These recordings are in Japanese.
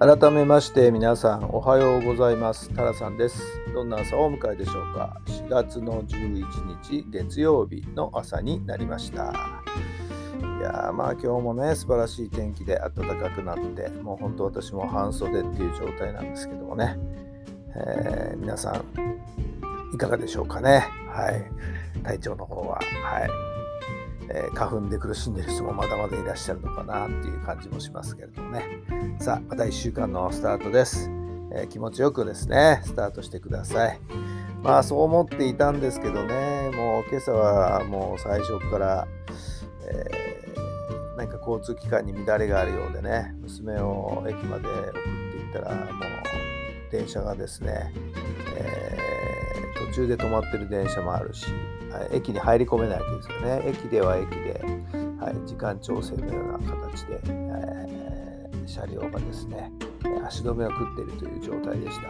改めまして皆さんおはようございます。タラさんです。どんな朝をお迎えでしょうか？4月の11日月曜日の朝になりました。いやまあ今日もね素晴らしい天気で暖かくなってもう本当私も半袖っていう状態なんですけどもね、えー、皆さんいかがでしょうかね？はい。体調の方は。はい。えー、花粉で苦しんでる人もまだまだいらっしゃるのかなっていう感じもしますけれどもね。さあまた1週間のスタートです、えー、気持ちよくですねスタートしてください。まあそう思っていたんですけどねもう今朝はもう最初から、えー、何か交通機関に乱れがあるようでね娘を駅まで送っていったらもう電車がですね、えー、途中で止まってる電車もあるしはい、駅に入り込めないわけですよね。駅では駅で、はい、時間調整のような形で、えー、車両がですね、足止めを食っているという状態でした。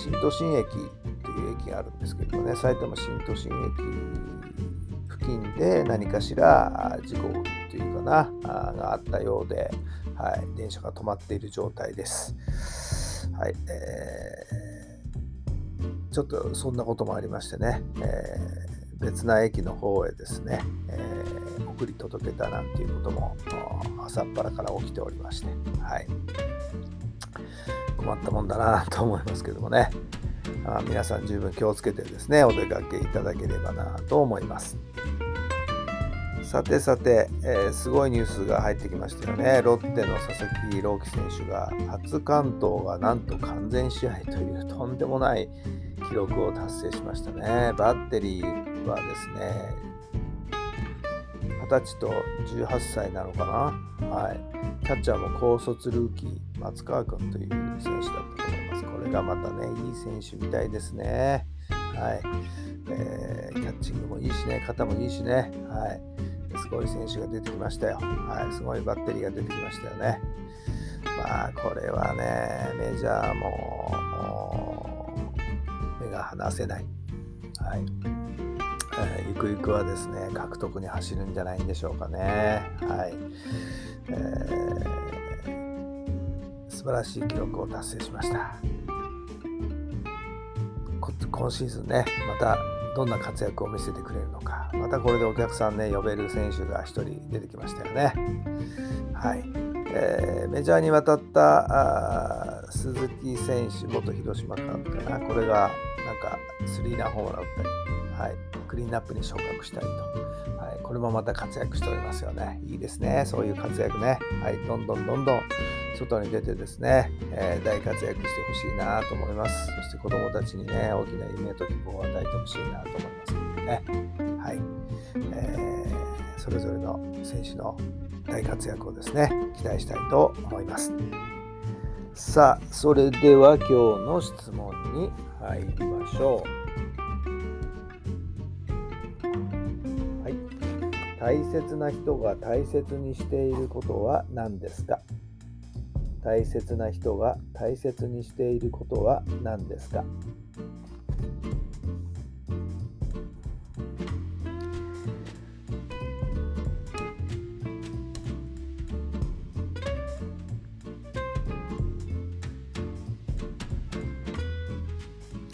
新都心駅という駅があるんですけどもね、埼玉新都心駅付近で何かしら事故というかな、があったようで、はい、電車が止まっている状態です。はい、えーちょっとそんなこともありましてね、えー、別な駅の方へですね、えー、送り届けたなんていうことも朝っぱらから起きておりまして、はい、困ったもんだなと思いますけどもね、あ皆さん十分気をつけてですねお出かけいただければなと思います。さてさて、えー、すごいニュースが入ってきましたよね。ロッテの佐々木朗希選手が初完投がなんと完全試合というとんでもない記録を達成しましたね。バッテリーはですね、20歳と18歳なのかな？はい。キャッチャーも高卒ルーキー、松川君という選手だったと思います。これがまたね、いい選手みたいですね。はい。えー、キャッチングもいいしね、肩もいいしね。はい。すごい選手が出てきましたよ。はい、すごいバッテリーが出てきましたよね。まあ、これはね、メジャーも目が離せない。はい。えー、ゆくゆくはですね、獲得に走るんじゃないんでしょうかね。はい。えー、素晴らしい記録を達成しました。今シーズンね、またどんな活躍を見せてくれるのかまたこれでお客さんね呼べる選手が1人出てきましたよねはい、えー、メジャーに渡った鈴木選手元広島監督かなこれがなんかスリーランホームラン打ったり、はい、クリーンナップに昇格したりと、はい、これもまた活躍しておりますよねいいですねそういう活躍ね、はい、どんどんどんどん外に出てですね、えー、大活躍してほしいなと思います。そして子供たちにね、大きな夢と希望を与えてほしいなと思いますのでね。はい。えー、それぞれの選手の大活躍をですね、期待したいと思います。さあ、それでは今日の質問に入りましょう。はい。大切な人が大切にしていることは何ですか？大切な人が大切にしていることは何ですか？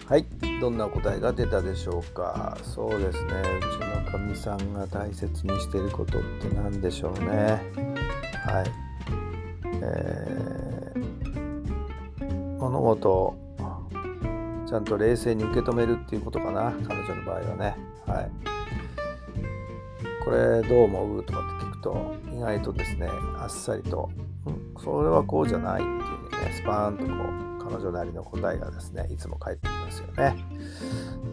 はい、どんな答えが出たでしょうか？そうですね、うちのかみさんが大切にしてることって何でしょうね。はい。えー、物事をちゃんと冷静に受け止めるっていうことかな彼女の場合はねはいこれどう思う？とかって聞くと意外とですねあっさりと、うん、それはこうじゃないっていうねスパーンとこう彼女なりの答えがですねいつも返ってきますよね。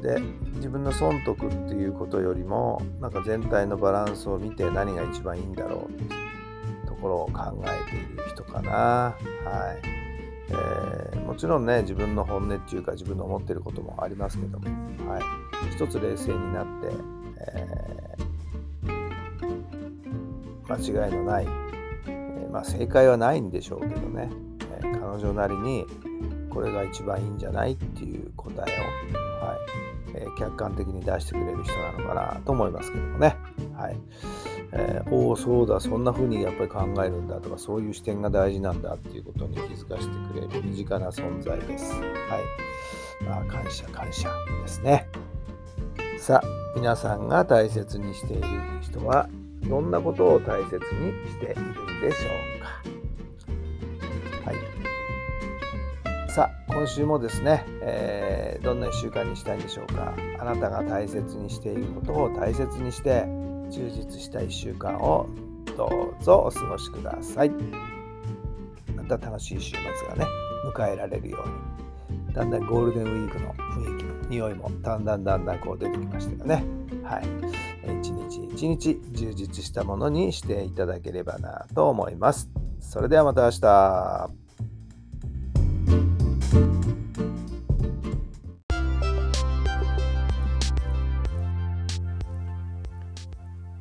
で自分の損得っていうことよりもなんか全体のバランスを見て何が一番いいんだろうっていうところを考えている人かな。はいえー、もちろんね自分の本音っていうか自分の思ってることもありますけども、はい、一つ冷静になって、えー、間違いのない、えー、まあ、正解はないんでしょうけどね、え彼女なりにこれが一番いいんじゃないっていう答えを、はいえ客観的に出してくれる人なのかなと思いますけどもね。はいえー、おおそうだそんな風にやっぱり考えるんだとかそういう視点が大事なんだっていうことに気づかせてくれる身近な存在です。はい。まあ感謝感謝ですね。さあ皆さんが大切にしている人はどんなことを大切にしているでしょうか。はい。さあ今週もですね、えー、どんな1週間にしたいんでしょうか。あなたが大切にしていることを大切にして充実した1週間をどうぞお過ごしください。また楽しい週末がね、迎えられるように、だんだんゴールデンウィークの雰囲気の匂いもだんだんだんだんこう出てきましたよね。はい。一日一日充実したものにしていただければなと思います。それではまた明日。